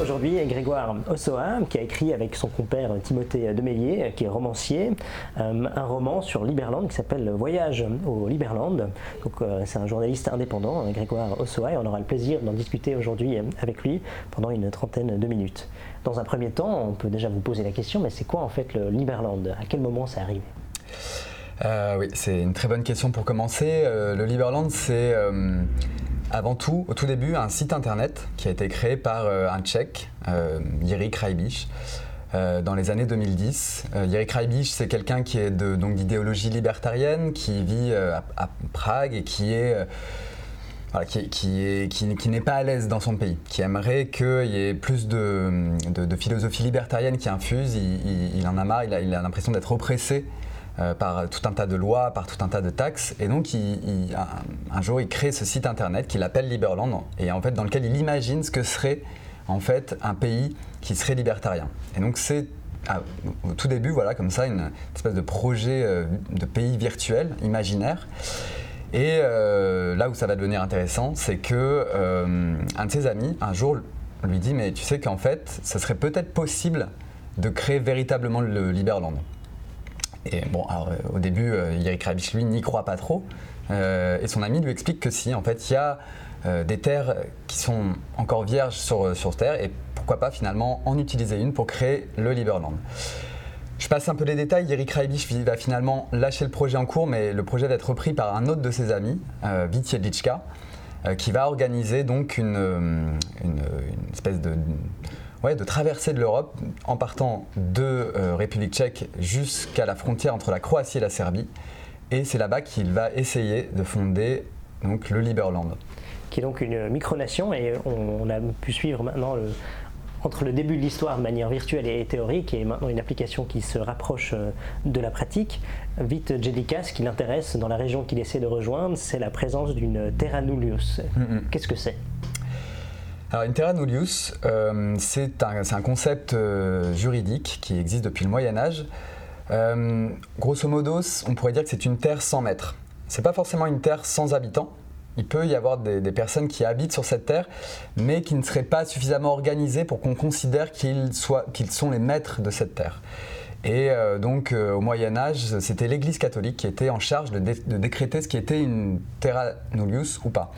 aujourd'hui Grégoire Ossoa, qui a écrit avec son compère Timothée Demeillier, qui est romancier, euh, un roman sur Liberland qui s'appelle Voyage au Liberland. Donc, euh, c'est un journaliste indépendant, Grégoire Ossoa, et on aura le plaisir d'en discuter aujourd'hui avec lui pendant une trentaine de minutes. Dans un premier temps, on peut déjà vous poser la question, mais c'est quoi en fait le Liberland À quel moment ça arrive euh, oui, c'est une très bonne question pour commencer. le Liberland, c'est avant tout, au tout début, un site internet qui a été créé par euh, un Tchèque, euh, Jiří Krajbiš, euh, dans les années 2010. Jiří Krajbiš, c'est quelqu'un qui est donc d'idéologie libertarienne, qui vit à, Prague et qui est qui, qui, n'est pas à l'aise dans son pays, qui aimerait qu'il y ait plus de, philosophie libertarienne qui infuse. Il, en a marre, il a l'impression d'être oppressé euh, par tout un tas de lois, par tout un tas de taxes. Et donc, un, jour, il crée ce site internet qu'il appelle Liberland, et en fait, dans lequel il imagine ce que serait en fait un pays qui serait libertarien. Et donc, c'est au tout début, voilà, comme ça, une espèce de projet euh, de pays virtuel, imaginaire. Et euh, là où ça va devenir intéressant, c'est que un de ses amis, un jour, lui dit Mais tu sais qu'en fait, ce serait peut-être possible de créer véritablement le Liberland. Et bon, euh, au début, euh, Eric Rabich, lui, n'y croit pas trop. Euh, et son ami lui explique que si, en fait, il y a des terres qui sont encore vierges sur, sur Terre, et pourquoi pas finalement en utiliser une pour créer le Liberland. Je passe un peu les détails. Eric Raibich va finalement lâcher le projet en cours, mais le projet va être repris par un autre de ses amis, euh, qui va organiser donc une espèce de ouais, de traverser de l'Europe en partant de euh, République tchèque jusqu'à la frontière entre la Croatie et la Serbie. Et c'est là-bas qu'il va essayer de fonder donc, le Liberland. Qui est donc une micronation et on, a pu suivre maintenant entre le début de l'histoire de manière virtuelle et théorique et maintenant une application qui se rapproche euh, de la pratique. Vite Jedica, ce qui l'intéresse dans la région qu'il essaie de rejoindre, c'est la présence d'une Terra Nullius. Qu'est-ce que c'est? Alors, une terra nullius, euh, c'est un, concept euh, juridique qui existe depuis le Moyen Âge. Euh, grosso modo, on pourrait dire que c'est une terre sans maître. C'est pas forcément une terre sans habitants. Il peut y avoir des, personnes qui habitent sur cette terre, mais qui ne seraient pas suffisamment organisées pour qu'on considère qu'ils sont les maîtres de cette terre. Et donc au Moyen Âge, c'était l'Église catholique qui était en charge de, de, décréter ce qui était une terra nullius ou pas.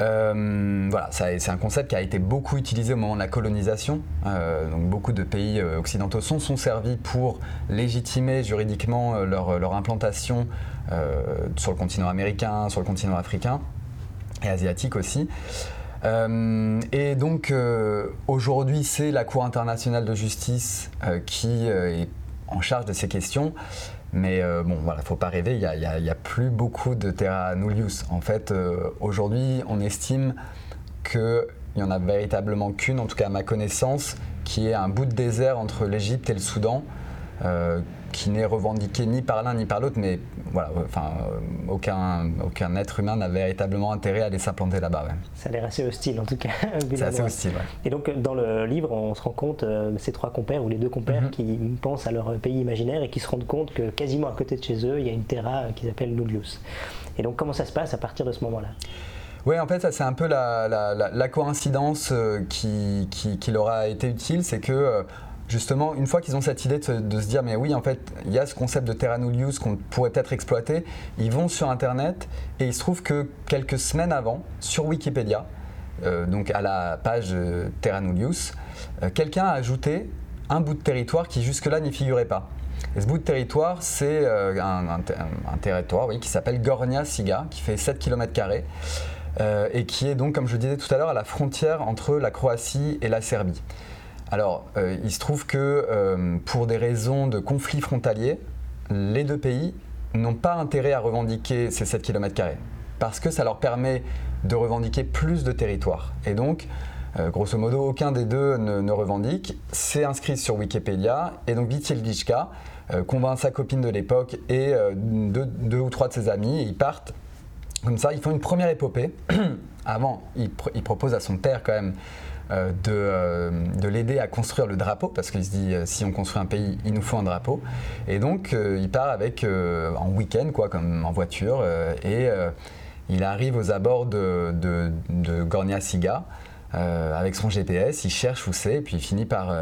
Euh, voilà, c'est un concept qui a été beaucoup utilisé au moment de la colonisation. Euh, donc beaucoup de pays euh, occidentaux sont, sont servis pour légitimer juridiquement leur, implantation sur le continent américain, sur le continent africain et asiatique aussi. et donc aujourd'hui, c'est la Cour internationale de justice qui est en charge de ces questions. Mais euh, bon, voilà, faut pas rêver, il n'y a, plus beaucoup de terra nullius. En fait, euh, aujourd'hui, on estime qu'il n'y en a véritablement qu'une, en tout cas à ma connaissance, qui est un bout de désert entre l'Égypte et le Soudan, euh, qui n'est revendiqué ni par l'un ni par l'autre, mais voilà, enfin, euh, aucun, aucun être humain n'a véritablement intérêt à aller s'implanter là-bas. Ça a l'air assez hostile en tout cas. C'est assez hostile, Et donc dans le livre, on se rend compte, euh, ces trois compères ou les deux compères mhm. qui pensent à leur pays imaginaire et qui se rendent compte que quasiment à côté de chez eux, il y a une terra qu'ils appellent Nullius. Et donc comment ça se passe à partir de ce moment-là? Oui, en fait, ça c'est un peu la, la, coïncidence qui, qui, qui, leur a été utile, c'est que justement, une fois qu'ils ont cette idée de, se dire, mais oui, en fait, il y a ce concept de Terra Nullius qu'on pourrait peut-être exploiter, ils vont sur Internet et il se trouve que quelques semaines avant, sur Wikipédia, euh, donc à la page euh, Terra euh, quelqu'un a ajouté un bout de territoire qui jusque-là n'y figurait pas. Et ce bout de territoire, c'est un, territoire oui, qui s'appelle Gornia Siga, qui fait 7 km et qui est donc, comme je disais tout à l'heure, à la frontière entre la Croatie et la Serbie. Alors, euh, il se trouve que euh, pour des raisons de conflits frontaliers, les deux pays n'ont pas intérêt à revendiquer ces 7 km parce que ça leur permet de revendiquer plus de territoire. Et donc, euh, grosso modo, aucun des deux ne, revendique. C'est inscrit sur Wikipédia. Et donc, Vitil Gishka convainc sa copine de l'époque et deux, ou trois de ses amis. ils partent comme ça. Ils font une première épopée. Avant, il propose à son père quand même euh, euh, de, l'aider à construire le drapeau, parce qu'il se dit euh, si on construit un pays, il nous faut un drapeau. Et donc il part avec en week-end, quoi, comme en voiture, et il arrive aux abords de, de, Gornia Siga. avec son GPS, il cherche où c'est, puis il finit par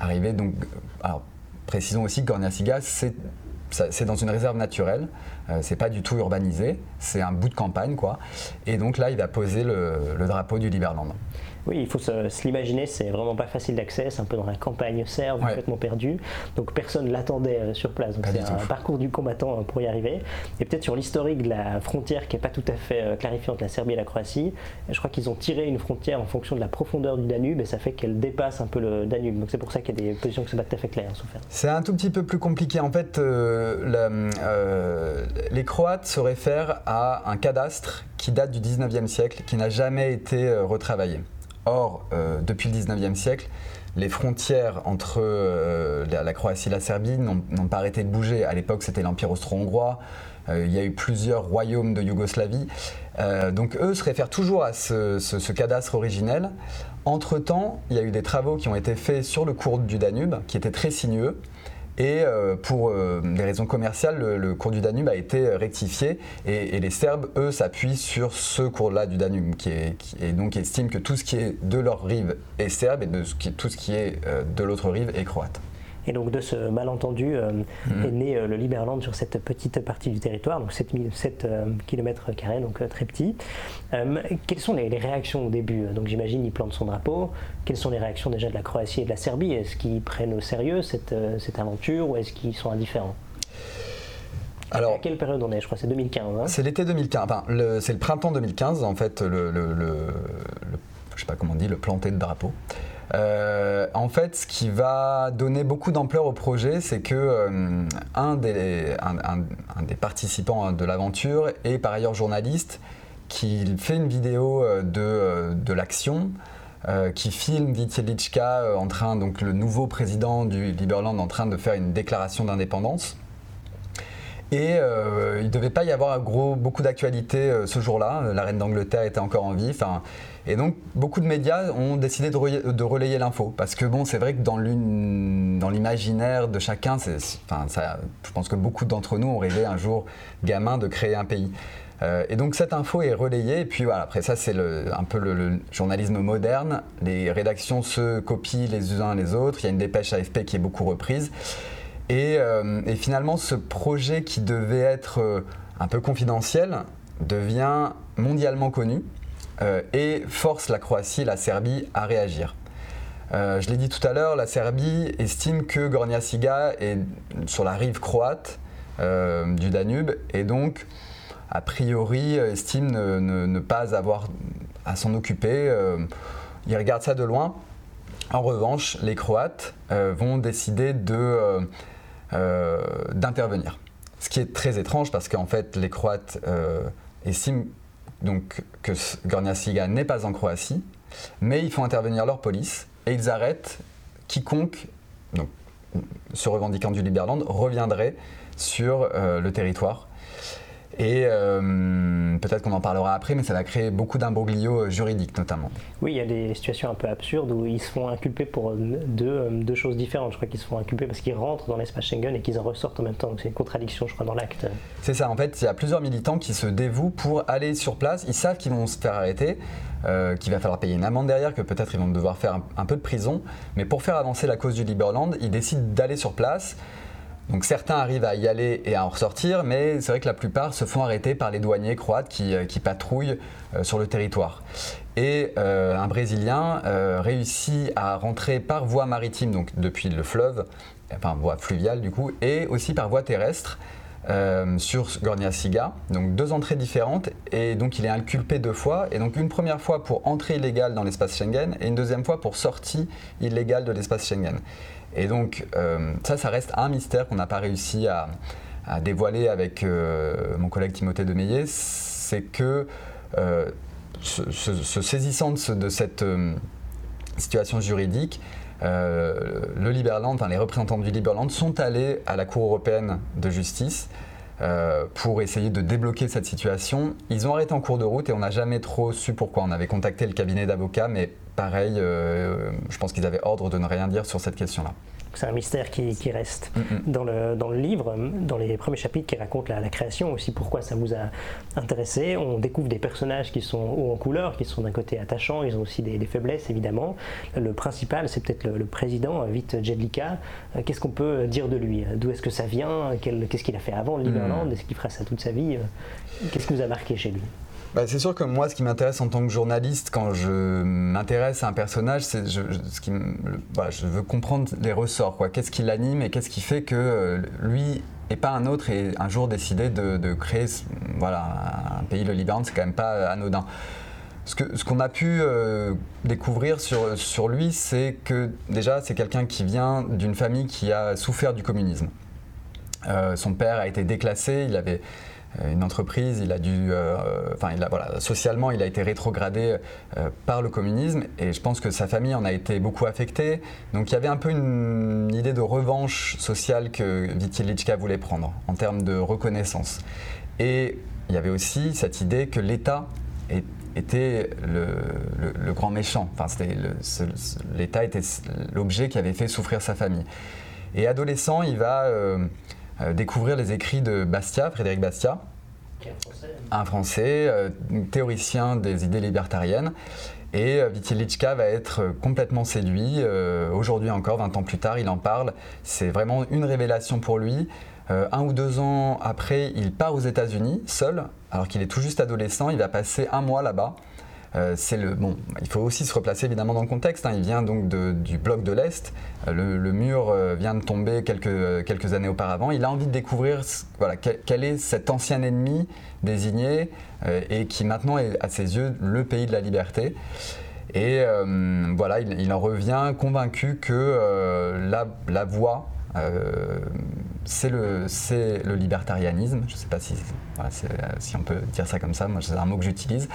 arriver. Donc, alors, précisons aussi que Gorniasiga, c'est c'est dans une réserve naturelle, euh, c'est pas du tout urbanisé, c'est un bout de campagne quoi. Et donc là, il va poser le drapeau du Liberland. Oui, il faut se, l'imaginer, c'est vraiment pas facile d'accès, c'est un peu dans la campagne serbe, complètement perdu. Donc personne l'attendait euh, sur place. Donc c'est un parcours du combattant euh, pour y arriver. Et peut-être sur l'historique de la frontière qui n'est pas tout à fait euh, clarifiée entre la Serbie et la Croatie, je crois qu'ils ont tiré une frontière en fonction de la profondeur du Danube et ça fait qu'elle dépasse un peu le Danube. Donc c'est pour ça qu'il y a des positions qui sont pas tout à fait claires. C'est un tout petit peu plus compliqué. En fait, les Croates se réfèrent à un cadastre qui date du 19e siècle, qui n'a jamais été retravaillé. Or, euh, depuis le 19e siècle, les frontières entre euh, la, Croatie et la Serbie n'ont pas arrêté de bouger. À l'époque, c'était l'Empire austro-hongrois. Euh, il y a eu plusieurs royaumes de Yougoslavie. donc, eux se réfèrent toujours à ce cadastre originel. Entre-temps, il y a eu des travaux qui ont été faits sur le cours du Danube, qui étaient très sinueux. Et euh, pour euh, des raisons commerciales, le, cours du Danube a été rectifié et, les Serbes, eux, s'appuient sur ce cours-là du Danube et donc estiment que tout ce qui est de leur rive est serbe et tout ce qui est euh, de l'autre rive est croate. Et donc de ce malentendu euh, mhm. est né euh, le Liberland sur cette petite partie du territoire, donc 7, 7 euh, km, donc très petit. quelles sont les, réactions au début? Donc j'imagine il plante son drapeau. Quelles sont les réactions déjà de la Croatie et de la Serbie? Est-ce qu'ils prennent au sérieux cette, cette aventure ou est-ce qu'ils sont indifférents? Alors, à quelle période on est? Je crois c'est 2015. Hein c'est l'été 2015. Enfin, c'est le printemps 2015 en fait. Le, le, le, je sais pas comment on dit, le planté de drapeau. Euh, en fait, ce qui va donner beaucoup d'ampleur au projet, c'est que euh, un, des, participants de l'aventure est par ailleurs journaliste, qui fait une vidéo euh, de, de l'action. qui filme Vitelichka en train, donc le nouveau président du Liberland, en train de faire une déclaration d'indépendance. Et il ne devait pas y avoir beaucoup d'actualité ce jour-là. La reine d'Angleterre était encore en vie. Et donc, beaucoup de médias ont décidé de, relayer, l'info. Parce que, bon, c'est vrai que dans l'imaginaire de chacun, ça, je pense que beaucoup d'entre nous ont rêvé un jour, gamin, de créer un pays. Euh, et donc cette info est relayée, et puis voilà, après ça c'est un peu le, journalisme moderne, les rédactions se copient les uns les autres, il y a une dépêche AFP qui est beaucoup reprise, et, euh, et finalement ce projet qui devait être euh, un peu confidentiel devient mondialement connu, euh, et force la Croatie et la Serbie à réagir. Je l'ai dit tout à l'heure, la Serbie estime que Gornia Siga est sur la rive croate du Danube et donc, a priori, estime ne, pas avoir à s'en occuper. ils regardent ça de loin. En revanche, les Croates vont décider d'intervenir. Ce qui est très étrange parce qu'en fait, les Croates estiment donc que Gornia Siga n'est pas en Croatie, mais ils font intervenir leur police et ils arrêtent quiconque, donc, se revendiquant du Liberland, reviendrait sur euh, le territoire et euh, peut-être qu'on en parlera après, mais ça va créer beaucoup d'imbroglios juridiques notamment. Oui, il y a des situations un peu absurdes où ils se font inculper pour deux, euh, deux choses différentes. Je crois qu'ils se font inculper parce qu'ils rentrent dans l'espace Schengen et qu'ils en ressortent en même temps. Donc c'est une contradiction, je crois, dans l'acte. C'est ça, en fait, il y a plusieurs militants qui se dévouent pour aller sur place. Ils savent qu'ils vont se faire arrêter. Euh, qu'il va falloir payer une amende derrière, que peut-être ils vont devoir faire un, un, peu de prison. Mais pour faire avancer la cause du Liberland, ils décident d'aller sur place, donc certains arrivent à y aller et à en ressortir, mais c'est vrai que la plupart se font arrêter par les douaniers croates qui, euh, patrouillent euh, sur le territoire. Et euh, un Brésilien réussit à rentrer par voie maritime, donc depuis le fleuve, enfin voie fluviale du coup, et aussi par voie terrestre. sur Gornia Siga, donc deux entrées différentes, et donc il est inculpé deux fois, et donc une première fois pour entrée illégale dans l'espace Schengen, et une deuxième fois pour sortie illégale de l'espace Schengen. Et donc, euh, ça, ça reste un mystère qu'on n'a pas réussi à, dévoiler avec euh, mon collègue Timothée Demeillet, c'est que euh, se, saisissant de, cette situation juridique, le Liberland, enfin, les représentants du Liberland sont allés à la Cour européenne de justice pour essayer de débloquer cette situation. Ils ont arrêté en cours de route et on n'a jamais trop su pourquoi. On avait contacté le cabinet d'avocats, mais pareil, je pense qu'ils avaient ordre de ne rien dire sur cette question-là. C'est un mystère qui, reste. Dans, le, dans le livre, dans les premiers chapitres qui racontent la, création, aussi pourquoi ça vous a intéressé, on découvre des personnages qui sont hauts en couleur, qui sont d'un côté attachants, ils ont aussi des, faiblesses évidemment. Le principal, c'est peut-être le, président, Vite Jedlika. Euh, qu'est-ce qu'on peut dire de lui? D'où est-ce que ça vient? Qu'est-ce qu'il a fait avant, le Liberland? Est-ce qu'il fera ça toute sa vie? Qu'est-ce qui vous a marqué chez lui? Bah, c'est sûr que moi, ce qui m'intéresse en tant que journaliste, quand je m'intéresse à un personnage, c'est je, ce qui, je veux comprendre les ressorts. Qu'est-ce qui l'anime et qu'est-ce qui fait que euh, lui et pas un autre ait un jour décidé de, créer voilà, un pays, le Liban, c'est quand même pas anodin. Ce qu'on ce qu'on a pu euh, découvrir sur, sur lui, c'est que déjà, c'est quelqu'un qui vient d'une famille qui a souffert du communisme. Euh, son père a été déclassé, il avait euh, une entreprise, il a dû, euh, enfin, il a, voilà, socialement, il a été rétrogradé euh, par le communisme et je pense que sa famille en a été beaucoup affectée. Donc il y avait un peu une, idée de revanche sociale que Vitilichka voulait prendre en termes de reconnaissance. Et il y avait aussi cette idée que l'État était le, grand méchant. Enfin, l'État était l'objet qui avait fait souffrir sa famille. Et adolescent, il va euh, découvrir les écrits de Bastia, Frédéric Bastia, un Français, euh, théoricien des idées libertariennes. Et euh, Vitilichka va être complètement séduit. Aujourd'hui encore, 20 ans plus tard, il en parle. C'est vraiment une révélation pour lui. un ou deux ans après, il part aux États-Unis, seul, alors qu'il est tout juste adolescent. Il va passer un mois là-bas. Euh, c'est le bon. Il faut aussi se replacer évidemment dans le contexte. Hein. Il vient donc du bloc de l'est. Euh, le, mur euh, vient de tomber quelques, années auparavant. Il a envie de découvrir voilà, quel, est cet ancien ennemi désigné et qui maintenant est à ses yeux le pays de la liberté. Et voilà, il, en revient convaincu que la, la, voie c'est le, le, libertarianisme. Je ne sais pas si, si, on peut dire ça comme ça, moi c'est un mot que j'utilise.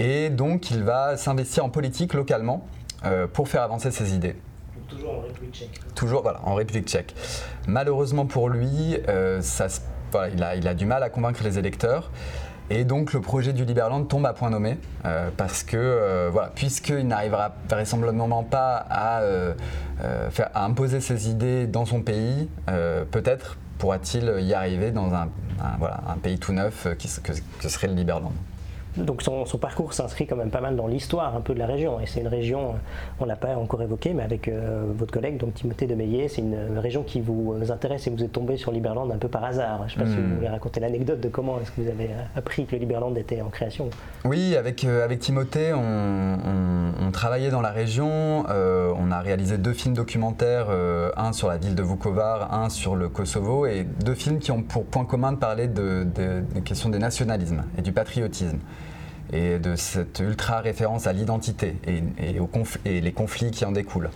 Et donc, il va s'investir en politique localement euh, pour faire avancer ses idées. Toujours en République tchèque. Toujours, voilà, en République tchèque. Malheureusement pour lui, euh, ça, il, a, il, a, du mal à convaincre les électeurs. Et donc le projet du Liberland tombe à point nommé, euh, parce que, voilà, puisqu'il n'arrivera vraisemblablement pas à, faire, imposer ses idées dans son pays, peut-être pourra-t-il y arriver dans un, voilà, un pays tout neuf qui, que, que serait le Liberland. Donc son, parcours s'inscrit quand même pas mal dans l'histoire un peu de la région. Et c'est une région, on l'a pas encore évoqué, mais avec euh, votre collègue, donc Timothée de Meillet, c'est une région qui vous intéresse et vous êtes tombé sur Liberland un peu par hasard. Je ne sais pas si vous hmm. voulez raconter l'anecdote de comment est-ce que vous avez appris que le Liberland était en création. Oui, avec, euh, avec Timothée, on, travaillait dans la région. Euh, on a réalisé deux films documentaires, un sur la ville de Vukovar, un sur le Kosovo, et deux films qui ont pour point commun de parler de, des questions des nationalismes et du patriotisme et de cette ultra référence à l'identité et, et, les conflits qui en découlent.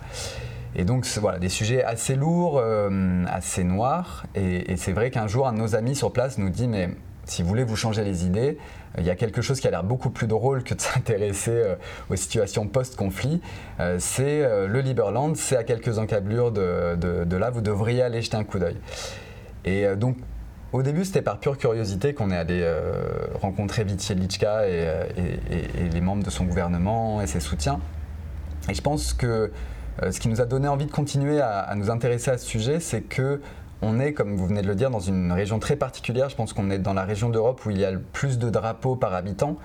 Et donc voilà, des sujets assez lourds, euh, assez noirs. Et, c'est vrai qu'un jour, un de nos amis sur place nous dit, mais si vous voulez vous changer les idées, euh, il y a quelque chose qui a l'air beaucoup plus drôle que de s'intéresser euh, aux situations post-conflit. c'est le Liberland, c'est à quelques encablures de, là, vous devriez aller jeter un coup d'œil. Et donc au début, c'était par pure curiosité qu'on est allé euh, rencontrer euh, et, les membres de son gouvernement et ses soutiens. Et je pense que euh, ce qui nous a donné envie de continuer à, nous intéresser à ce sujet, c'est que on est, comme vous venez de le dire, dans une région très particulière. Je pense qu'on est dans la région d'Europe où il y a le plus de drapeaux par habitant.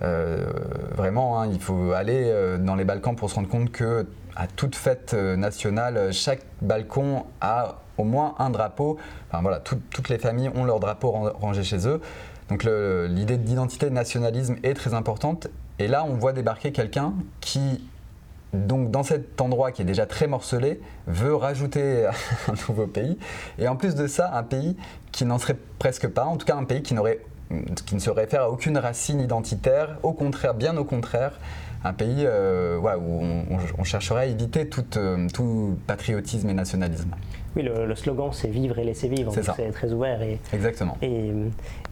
vraiment, hein, il faut aller dans les Balkans pour se rendre compte que à toute fête nationale, chaque balcon a au moins un drapeau. Enfin voilà, toutes les familles ont leur drapeau rangé chez eux. Donc l'idée d'identité, de nationalisme est très importante. Et là, on voit débarquer quelqu'un qui, donc dans cet endroit qui est déjà très morcelé, veut rajouter un nouveau pays. Et en plus de ça, un pays qui n'en serait presque pas, en tout cas un pays qui, ne se réfère à aucune racine identitaire, au contraire, bien au contraire, un pays euh, où on, chercherait à éviter tout, euh, tout patriotisme et nationalisme. Oui, le, slogan c'est vivre et laisser vivre, c'est très ouvert. Et, Exactement. Et,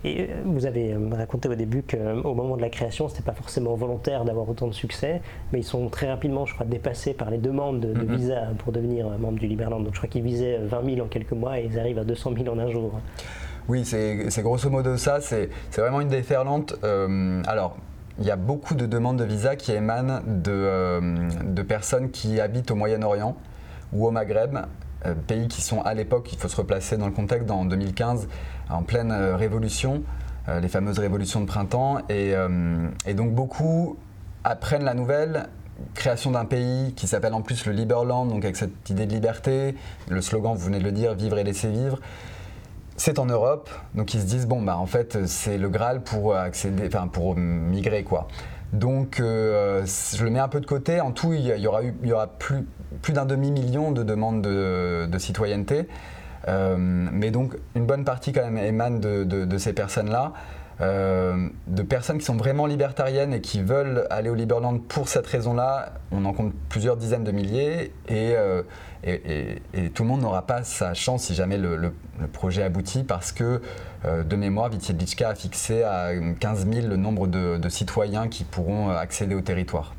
et, vous avez raconté au début qu'au moment de la création, ce n'était pas forcément volontaire d'avoir autant de succès, mais ils sont très rapidement, je crois, dépassés par les demandes de, mm-hmm. visa pour devenir membre du Liberland. Donc je crois qu'ils visaient 20 000 en quelques mois et ils arrivent à 200 000 en un jour. Oui, c'est grosso modo ça. C'est vraiment une déferlante. Euh, alors, il y a beaucoup de demandes de visa qui émanent de, euh, de personnes qui habitent au Moyen-Orient ou au Maghreb pays qui sont à l'époque, il faut se replacer dans le contexte, en 2015, en pleine révolution, les fameuses révolutions de printemps. Et, et donc beaucoup apprennent la nouvelle, création d'un pays qui s'appelle en plus le Liberland, donc avec cette idée de liberté, le slogan, vous venez de le dire, vivre et laisser vivre. C'est en Europe, donc ils se disent, bon, bah en fait, c'est le Graal pour accéder, enfin, pour migrer, quoi. Donc, euh, je le mets un peu de côté. En tout, il y, aura, eu, il y aura plus, plus d'un demi-million de demandes de, citoyenneté. Euh, mais donc, une bonne partie, quand même, émane de, ces personnes-là. Euh, de personnes qui sont vraiment libertariennes et qui veulent aller au Liberland pour cette raison-là, on en compte plusieurs dizaines de milliers et, euh, tout le monde n'aura pas sa chance si jamais le, projet aboutit parce que euh, de mémoire, Vitiedlichka a fixé à 15 000 le nombre de citoyens qui pourront accéder au territoire.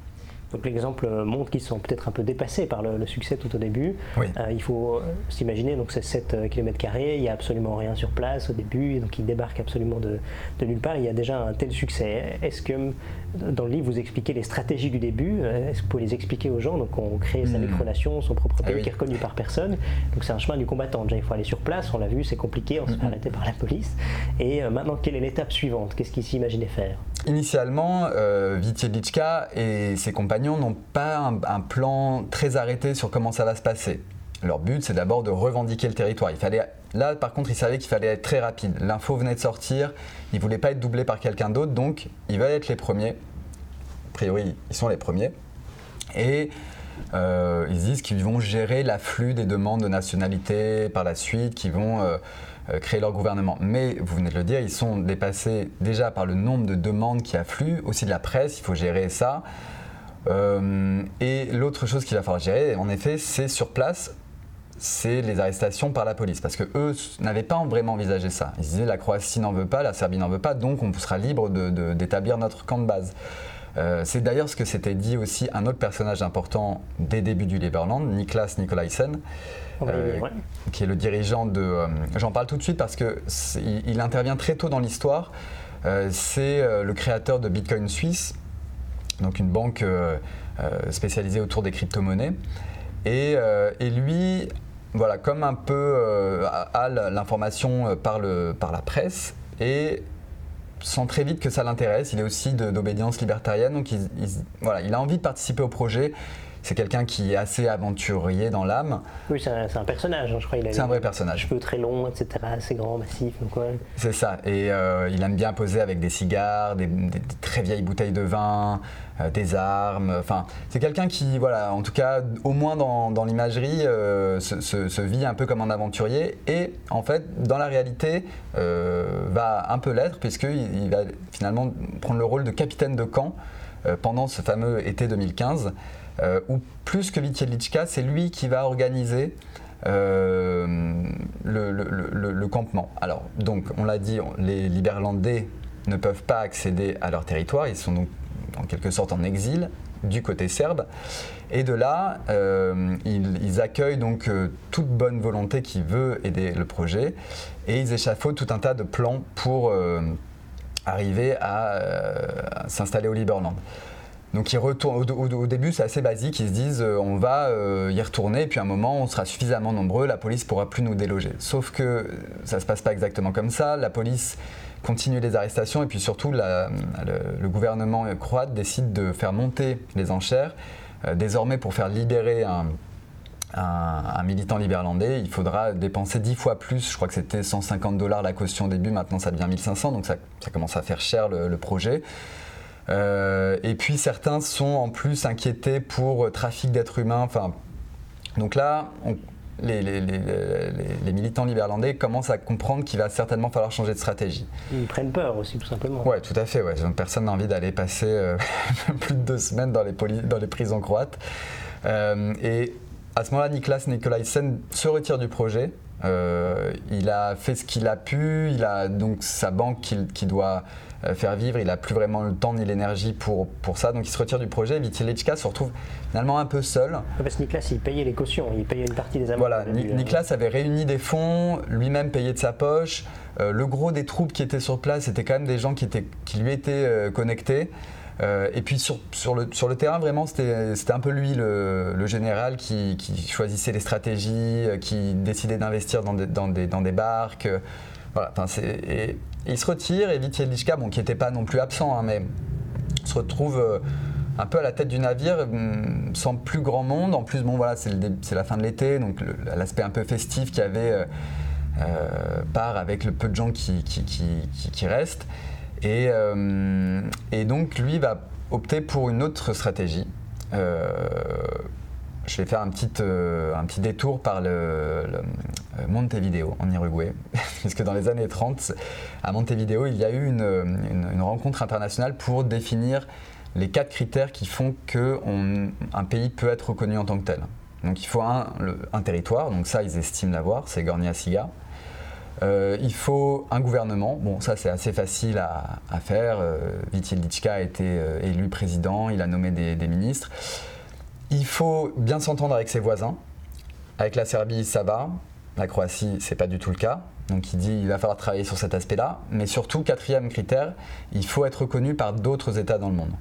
Donc l'exemple montre qu'ils sont peut-être un peu dépassés par le, succès tout au début. Euh, il faut s'imaginer, donc c'est 7 euh, km, il n'y a absolument rien sur place au début, donc ils débarquent absolument de, nulle part. Il y a déjà un tel succès. Est-ce que dans le livre vous expliquez les stratégies du début? Euh, Est-ce que vous pouvez les expliquer aux gens? Donc on crée sa hmm. micronation, son propre ah pays qui est reconnu par personne. Donc c'est un chemin du combattant. Déjà il faut aller sur place, on l'a vu, c'est compliqué, on se fait hmm. arrêter par la police. Et maintenant, quelle est l'étape suivante? Qu'est-ce qu'ils s'imaginaient faire? Initialement, euh, et ses compagnons n'ont pas un, plan très arrêté sur comment ça va se passer. Leur but, c'est d'abord de revendiquer le territoire. Il fallait, là, par contre, ils savaient qu'il fallait être très rapide. L'info venait de sortir, ils ne voulaient pas être doublés par quelqu'un d'autre, donc ils veulent être les premiers. A priori, ils sont les premiers. Et euh, ils disent qu'ils vont gérer l'afflux des demandes de nationalité par la suite, qu'ils vont... Euh, créer leur gouvernement. Mais vous venez de le dire, ils sont dépassés déjà par le nombre de demandes qui affluent, aussi de la presse, il faut gérer ça. Euh, et l'autre chose qu'il va falloir gérer, en effet, c'est sur place, c'est les arrestations par la police. Parce que eux n'avaient pas vraiment envisagé ça. Ils disaient la Croatie n'en veut pas, la Serbie n'en veut pas, donc on sera libre d'établir notre camp de base. Euh, c'est d'ailleurs ce que s'était dit aussi un autre personnage important des débuts du Liberland, Niklas Nikolaisen, euh, qui est le dirigeant de. Euh, j'en parle tout de suite parce que il, intervient très tôt dans l'histoire. c'est le créateur de Bitcoin Suisse, donc une banque spécialisée autour des crypto-monnaies. Et, et, lui, voilà, comme un peu a l'information par, par la presse et sent très vite que ça l'intéresse. Il est aussi d'obédience libertarienne, donc il, il a envie de participer au projet. C'est quelqu'un qui est assez aventurier dans l'âme. Oui, c'est un, personnage, hein, je crois. C'est un vrai personnage. Cheveux très longs, etc., assez grand, massif. C'est ça. Et euh, il aime bien poser avec des cigares, des, très vieilles bouteilles de vin, euh, des armes. Enfin, c'est quelqu'un qui, voilà, en tout cas, au moins dans, l'imagerie, euh, se, vit un peu comme un aventurier. Et en fait, dans la réalité, va un peu l'être, puisqu'il il va finalement prendre le rôle de capitaine de camp pendant ce fameux été 2015. Euh, ou plus que Vitielichka, c'est lui qui va organiser euh, le, campement. Alors, donc, on l'a dit, les Liberlandais ne peuvent pas accéder à leur territoire, ils sont donc en quelque sorte en exil du côté serbe. Et de là, euh, ils, accueillent donc toute bonne volonté qui veut aider le projet et ils échafaudent tout un tas de plans pour arriver à s'installer au Liberland. Donc ils retournent, au, début c'est assez basique, ils se disent euh, on va euh, y retourner et puis à un moment on sera suffisamment nombreux, la police pourra plus nous déloger. Sauf que ça se passe pas exactement comme ça, la police continue les arrestations et puis surtout le, gouvernement croate décide de faire monter les enchères. Euh, désormais pour faire libérer un, militant liberlandais, il faudra dépenser 10 fois plus. Je crois que c'était 150 dollars la caution au début, maintenant ça devient 1500, donc ça, commence à faire cher le projet. Euh, et puis certains sont en plus inquiétés pour trafic d'êtres humains. Enfin, donc là, les, militants liberlandais commencent à comprendre qu'il va certainement falloir changer de stratégie. Ils prennent peur aussi, tout simplement. Oui, tout à fait. Ouais. Personne n'a envie d'aller passer euh, plus de deux semaines dans les, dans prisons croates. Euh, et à ce moment-là, Niklas Nikolaisen se retire du projet. il a fait ce qu'il a pu. Il a donc sa banque qui doit faire vivre. Il n'a plus vraiment le temps ni l'énergie pour, pour ça. Donc il se retire du projet. Vitilichka se retrouve finalement un peu seul. Parce que Niklas, il payait les cautions, il payait une partie des amendes. Voilà, Niklas avait réuni des fonds, lui-même payé de sa poche. Euh, le gros des troupes qui étaient sur place, c'était quand même des gens qui, étaient, qui lui étaient euh, connectés. Euh, et puis sur, sur, le, sur le terrain, vraiment, c'était un peu lui le, général qui, choisissait les stratégies, qui décidait d'investir dans des, dans, des, dans des, barques. Voilà, et, il se retire et Vitielichka, bon, qui n'était pas non plus absent, hein, mais se retrouve un peu à la tête du navire, hum, sans plus grand monde. En plus, bon voilà, c'est la fin de l'été, donc l'aspect un peu festif qu'il y avait euh, euh, part avec le peu de gens qui, qui, restent. Et, euh, et, donc lui va opter pour une autre stratégie. Je vais faire un petit, un petit détour par le, Montevideo en Uruguay, puisque dans les années 30, à Montevideo, il y a eu une, rencontre internationale pour définir les quatre critères qui font qu'un pays peut être reconnu en tant que tel. Donc il faut un, territoire, donc ça ils estiment l'avoir, c'est Gornia-Siga. Euh, il faut un gouvernement, bon ça c'est assez facile à, faire. Euh, a été euh, élu président, il a nommé des, ministres. Il faut bien s'entendre avec ses voisins. Avec la Serbie ça va, la Croatie c'est pas du tout le cas. Donc il dit il va falloir travailler sur cet aspect-là. Mais surtout, quatrième critère, il faut être reconnu par d'autres États dans le monde.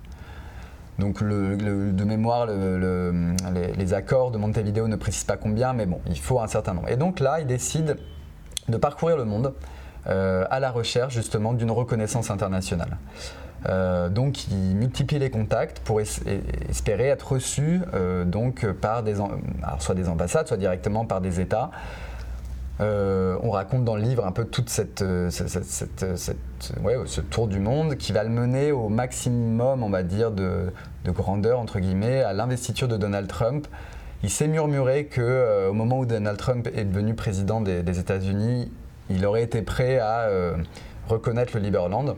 Donc de mémoire, les, accords de Montevideo ne précisent pas combien, mais bon, il faut un certain nombre. Et donc là, il décide de parcourir le monde euh, à la recherche justement d'une reconnaissance internationale. Euh, donc il multiplie les contacts pour espérer être reçu euh, donc par des, soit des ambassades, soit directement par des États. Euh, on raconte dans le livre un peu toute cette, euh, ce tour du monde qui va le mener au maximum, on va dire, de, grandeur, entre guillemets, à l'investiture de Donald Trump. Il s'est murmuré qu'au euh, au moment où Donald Trump est devenu président des, États-Unis, il aurait été prêt à reconnaître le Liberland.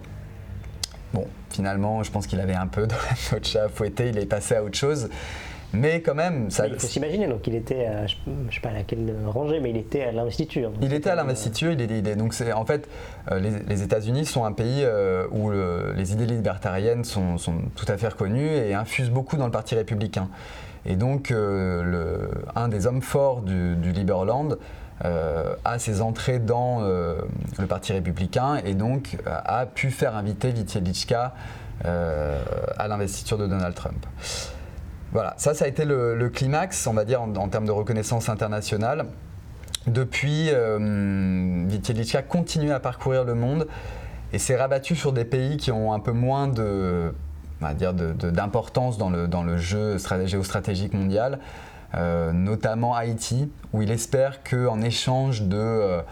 Bon, finalement, je pense qu'il avait un peu dans la note à fouetter, il est passé à autre chose. Mais quand même, ça. il faut s'imaginer, donc il était, à, je ne sais pas à laquelle rangée, mais il était à l'investiture. Il était à l'investiture, il, est, donc c'est en fait, euh, les, États-Unis sont un pays euh, où les idées libertariennes sont, tout à fait reconnues et infusent beaucoup dans le Parti républicain. Et donc, euh, le, un des hommes forts du, du Liberland a ses entrées dans le Parti républicain et donc a pu faire inviter Vitielichka à l'investiture de Donald Trump. Voilà, ça, ça a été le, climax, on va dire, en, termes de reconnaissance internationale. Depuis, euh, continue à parcourir le monde et s'est rabattu sur des pays qui ont un peu moins de, d'importance dans le, dans le jeu géostratégique mondial, euh, notamment Haïti, où il espère qu'en échange de, euh,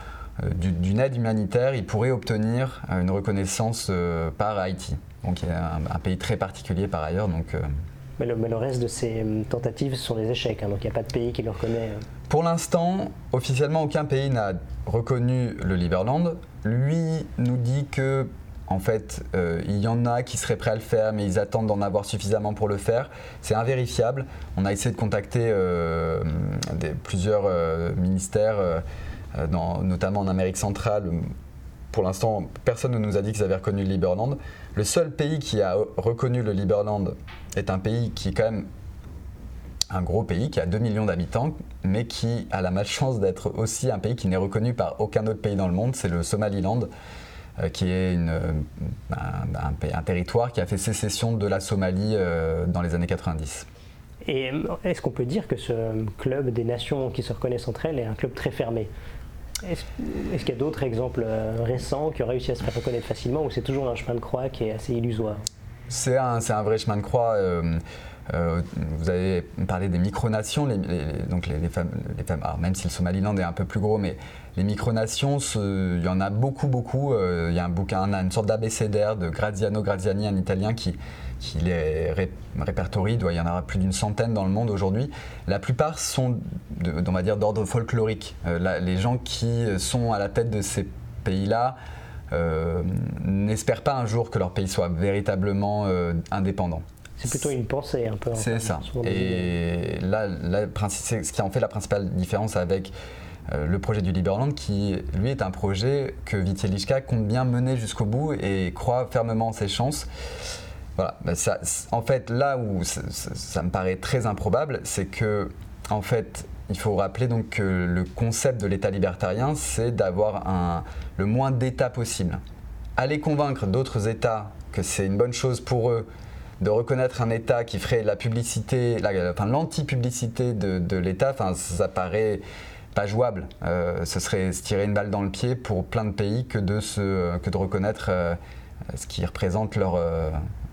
d'une aide humanitaire, il pourrait obtenir une reconnaissance euh, par Haïti. Donc, il y a un, pays très particulier par ailleurs. Donc, mais le, reste de ces tentatives sont des échecs, hein, donc il n'y a pas de pays qui le reconnaît. Euh. Pour l'instant, officiellement, aucun pays n'a reconnu le Liberland. Lui nous dit que, en fait, euh, il y en a qui seraient prêts à le faire, mais ils attendent d'en avoir suffisamment pour le faire. C'est invérifiable. On a essayé de contacter euh, plusieurs ministères, notamment en Amérique centrale. Pour l'instant, personne ne nous a dit qu'ils avaient reconnu le Liberland. Le seul pays qui a reconnu le Liberland est un pays qui est quand même un gros pays qui a 2 millions d'habitants, mais qui a la malchance d'être aussi un pays qui n'est reconnu par aucun autre pays dans le monde, c'est le Somaliland, euh, qui est une, euh, un, territoire qui a fait sécession de la Somalie euh, dans les années 90. Et est-ce qu'on peut dire que ce club des nations qui se reconnaissent entre elles est un club très fermé? Est-ce, qu'il y a d'autres exemples euh, récents qui ont réussi à se faire reconnaître facilement ou c'est toujours un chemin de croix qui est assez illusoire? C'est un, un, vrai chemin de croix. Euh, euh, vous avez parlé des micronations, donc les, femmes, même si le Somaliland est un peu plus gros, mais les micronations, il y en a beaucoup, beaucoup. il y a un bouquin, une sorte d'abécédaire de Graziano Graziani, un Italien, qui, les répertorie. Il y en avoir plus d'une centaine dans le monde aujourd'hui. La plupart sont, on va dire, d'ordre folklorique. Euh, les gens qui sont à la tête de ces pays-là euh, n'espèrent pas un jour que leur pays soit véritablement euh, indépendant. C'est plutôt une pensée un peu. C'est ça. Et là, ce qui en fait la principale différence avec le projet du Liberland, qui lui est un projet que Vitielichka compte bien mener jusqu'au bout et croit fermement en ses chances. Voilà, ben ça, en fait, là où ça, me paraît très improbable, c'est que, en fait, il faut rappeler donc que le concept de l'État libertarien, c'est d'avoir le moins d'États possible. Aller convaincre d'autres États que c'est une bonne chose pour eux de reconnaître un État qui ferait la publicité, enfin l'anti-publicité de, l'État, enfin, ça paraît pas jouable. Euh, ce serait se tirer une balle dans le pied pour plein de pays que de, se, que de reconnaître euh, ce qui représente leur, euh,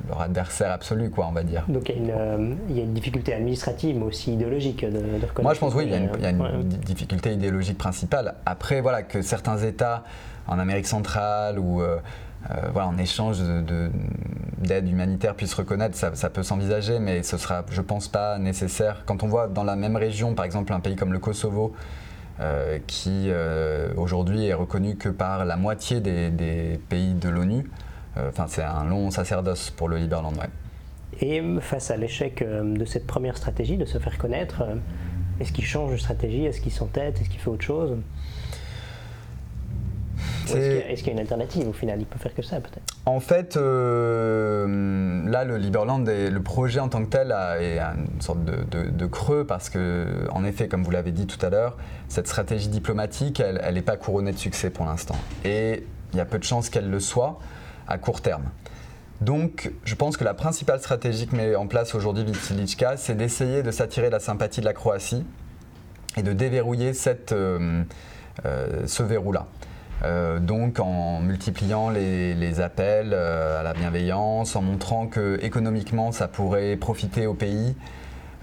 leur adversaire absolu, quoi, on va dire. Donc il y, a une, difficulté administrative, mais aussi idéologique de, reconnaître. Moi, je pense oui, il y a une, difficulté idéologique principale. Après, voilà, que certains États en Amérique centrale ou voilà, en échange d'aide humanitaire puissent reconnaître, ça, peut s'envisager, mais ce sera, je pense, pas nécessaire. Quand on voit dans la même région, par exemple, un pays comme le Kosovo, euh, qui euh, aujourd'hui est reconnu que par la moitié des, pays de l'ONU. Euh, c'est un long sacerdoce pour le Liberland. Et face à l'échec de cette première stratégie, de se faire connaître, est-ce qu'il change de stratégie? Est-ce qu'il s'entête? Est-ce qu'il fait autre chose? Est-ce qu'il y, a une alternative au final? Il peut faire que ça peut-être En fait, euh, là, le Liberland, et le projet en tant que tel est une sorte de, creux parce que, en effet, comme vous l'avez dit tout à l'heure, cette stratégie diplomatique, elle n'est pas couronnée de succès pour l'instant. Et il y a peu de chances qu'elle le soit à court terme. Donc, je pense que la principale stratégie que met en place aujourd'hui Vitilichka, c'est d'essayer de s'attirer la sympathie de la Croatie et de déverrouiller cette, euh, euh, ce verrou-là. Euh, donc en multipliant les, appels euh, à la bienveillance, en montrant que économiquement ça pourrait profiter au pays,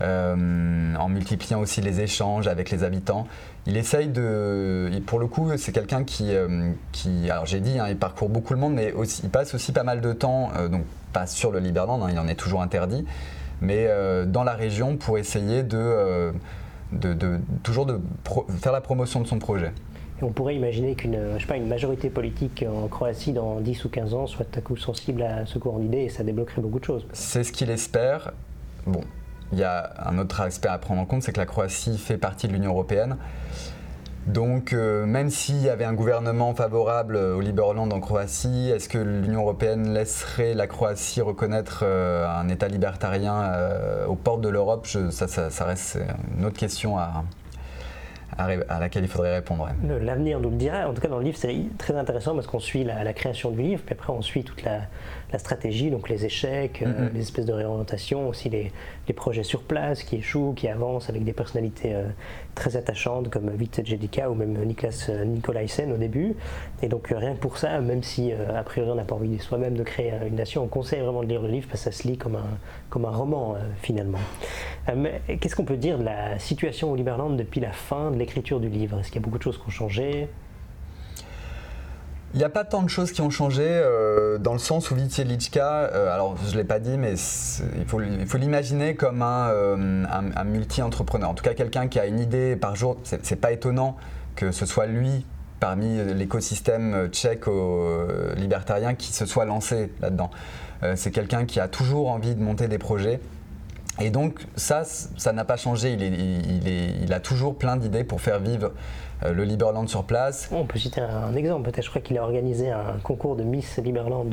euh, en multipliant aussi les échanges avec les habitants. Il essaye de. pour le coup, c'est quelqu'un qui. Alors j'ai dit, hein, il parcourt beaucoup le monde, mais il passe aussi pas mal de temps, donc pas sur le Liberland, hein, il en est toujours interdit, mais dans la région pour essayer de. de, toujours de faire la promotion de son projet. On pourrait imaginer qu'une une majorité politique en Croatie dans 10 ou 15 ans soit à coup sensible à ce courant d'idées et ça débloquerait beaucoup de choses. C'est ce qu'il espère. Bon, il y a un autre aspect à prendre en compte, c'est que la Croatie fait partie de l'Union européenne. Donc, euh, même s'il y avait un gouvernement favorable au Liberland en Croatie, est-ce que l'Union européenne laisserait la Croatie reconnaître euh, un État libertarien euh, aux portes de l'Europe? Ça, reste une autre question à, à, laquelle il faudrait répondre. L'avenir nous le dira. En tout cas, dans le livre, c'est très intéressant parce qu'on suit la, création du livre, puis après, on suit toute la, stratégie, donc les échecs, euh, mm-hmm. les espèces de réorientation, aussi les, projets sur place qui échouent, qui avancent avec des personnalités euh, très attachantes comme Vite Jedika ou même Niklas euh, Nikolaisen au début. Et donc, rien que pour ça, même si a priori on n'a pas envie soi-même de créer une nation, on conseille vraiment de lire le livre parce que ça se lit comme un, comme un roman finalement. Qu'est-ce qu'on peut dire de la situation au Liberland depuis la fin de l'écriture du livre? Est-ce qu'il y a beaucoup de choses qui ont changé? Il n'y a pas tant de choses qui ont changé euh, dans le sens où Vitielichka, euh, alors je ne l'ai pas dit, mais il faut, l'imaginer comme un, euh, un, multi-entrepreneur. En tout cas, quelqu'un qui a une idée par jour. Ce n'est pas étonnant que ce soit lui, parmi l'écosystème tchèque libertarien, qui se soit lancé là-dedans. C'est quelqu'un qui a toujours envie de monter des projets. Et donc ça, ça n'a pas changé. Il, il, est, il, a toujours plein d'idées pour faire vivre euh, le Liberland sur place. On peut citer un exemple, peut-être. Je crois qu'il a organisé un concours de Miss Liberland.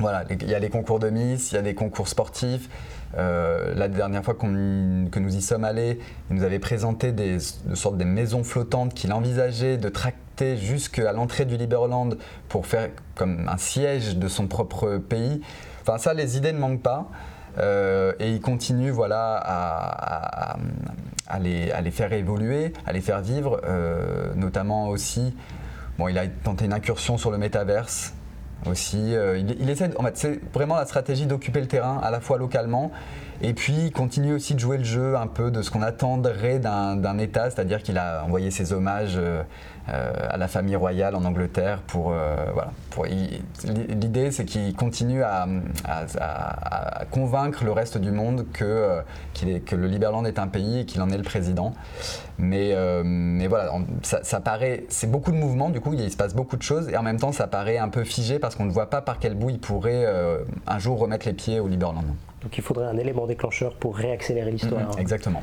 Voilà, il y a les concours de Miss, il y a des concours sportifs. Euh, la dernière fois que nous y sommes allés, il nous avait présenté des, de sortes de maisons flottantes qu'il envisageait de tracter jusqu'à l'entrée du Liberland pour faire comme un siège de son propre pays. Enfin ça, les idées ne manquent pas. Euh, et il continue voilà, à, les, faire évoluer, à les faire vivre, euh, notamment aussi, bon, il a tenté une incursion sur le métaverse aussi. Euh, il, essaie, c'est vraiment la stratégie d'occuper le terrain à la fois localement et puis il continue aussi de jouer le jeu un peu de ce qu'on attendrait d'un État, c'est-à-dire qu'il a envoyé ses hommages euh, à la famille royale en Angleterre. Pour, euh, voilà, l'idée, c'est qu'il continue à, convaincre le reste du monde que, euh, est, que le Liberland est un pays et qu'il en est le président. Mais, mais voilà, ça, paraît, c'est beaucoup de mouvements, du coup, il se passe beaucoup de choses, et en même temps, ça paraît un peu figé parce qu'on ne voit pas par quel bout il pourrait un jour remettre les pieds au Liberland. Donc il faudrait un élément déclencheur pour réaccélérer l'histoire. Mm-hmm, exactement.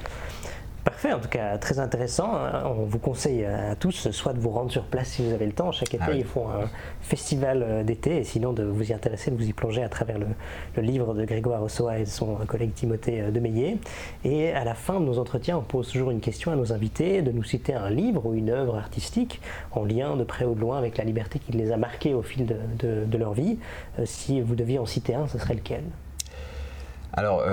Parfait, en tout cas très intéressant. On vous conseille à tous soit de vous rendre sur place si vous avez le temps. Chaque été, ah ils font un festival euh, d'été et sinon de vous y intéresser, de vous y plonger à travers le, livre de Grégoire Ossoa et de son collègue Timothée euh, Demeillet. Et à la fin de nos entretiens, on pose toujours une question à nos invités de nous citer un livre ou une œuvre artistique en lien de près ou de loin avec la liberté qui les a marqués au fil de, leur vie. Euh, si vous deviez en citer un, ce serait lequel? Alors,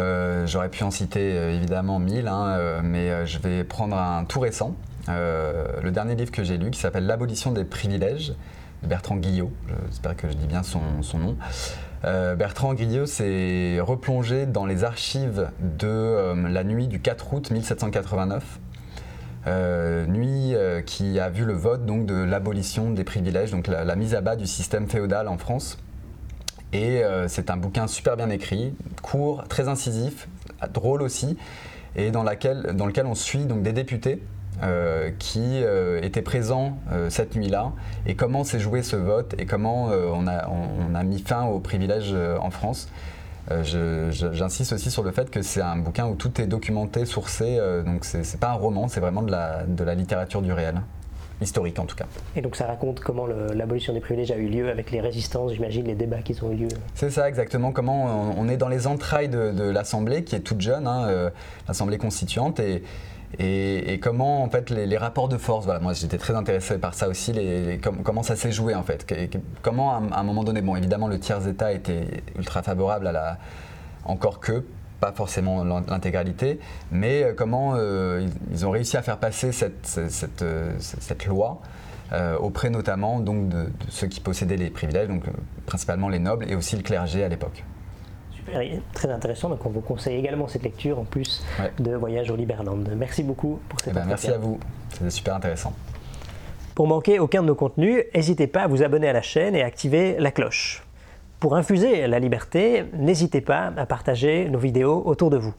j'aurais pu en citer évidemment mille, hein, mais je vais prendre un tout récent, le dernier livre que j'ai lu qui s'appelle L'abolition des privilèges de Bertrand Guillot, j'espère que je dis bien son, nom. Bertrand Guillot s'est replongé dans les archives de la nuit du 4 août 1789 euh, nuit euh, qui a vu le vote donc, de l'abolition des privilèges, donc la, mise à bas du système féodal en France. Et euh, c'est un bouquin super bien écrit, court, très incisif, drôle aussi, et dans, lequel on suit donc, des députés qui étaient présents cette nuit-là et comment s'est joué ce vote et comment on a, mis fin aux privilèges en France. Euh, j'insiste aussi sur le fait que c'est un bouquin où tout est documenté, sourcé, euh, donc c'est pas un roman, c'est vraiment de la littérature du réel historique en tout cas. Et donc ça raconte comment l'abolition des privilèges a eu lieu avec les résistances, j'imagine, les débats qui ont eu lieu. C'est ça exactement, comment on, est dans les entrailles de, l'Assemblée qui est toute jeune, hein, euh, l'Assemblée constituante, et, et, comment en fait les, rapports de force, voilà, moi j'étais très intéressé par ça aussi, les, comment ça s'est joué en fait, comment à, un moment donné, bon évidemment le tiers état était ultra favorable à la, encore que pas forcément l'intégralité, mais euh, comment euh, ils ont réussi à faire passer cette, cette, euh, cette, loi auprès notamment donc de, de, ceux qui possédaient les privilèges, donc principalement les nobles et aussi le clergé à l'époque très intéressant. Donc on vous conseille également cette lecture en plus de Voyage au Liberland. Merci beaucoup pour cette eh ben, Merci à vous, c'était super intéressant. Pour manquer aucun de nos contenus, n'hésitez pas à vous abonner à la chaîne et à activer la cloche. Pour infuser la liberté, n'hésitez pas à partager nos vidéos autour de vous.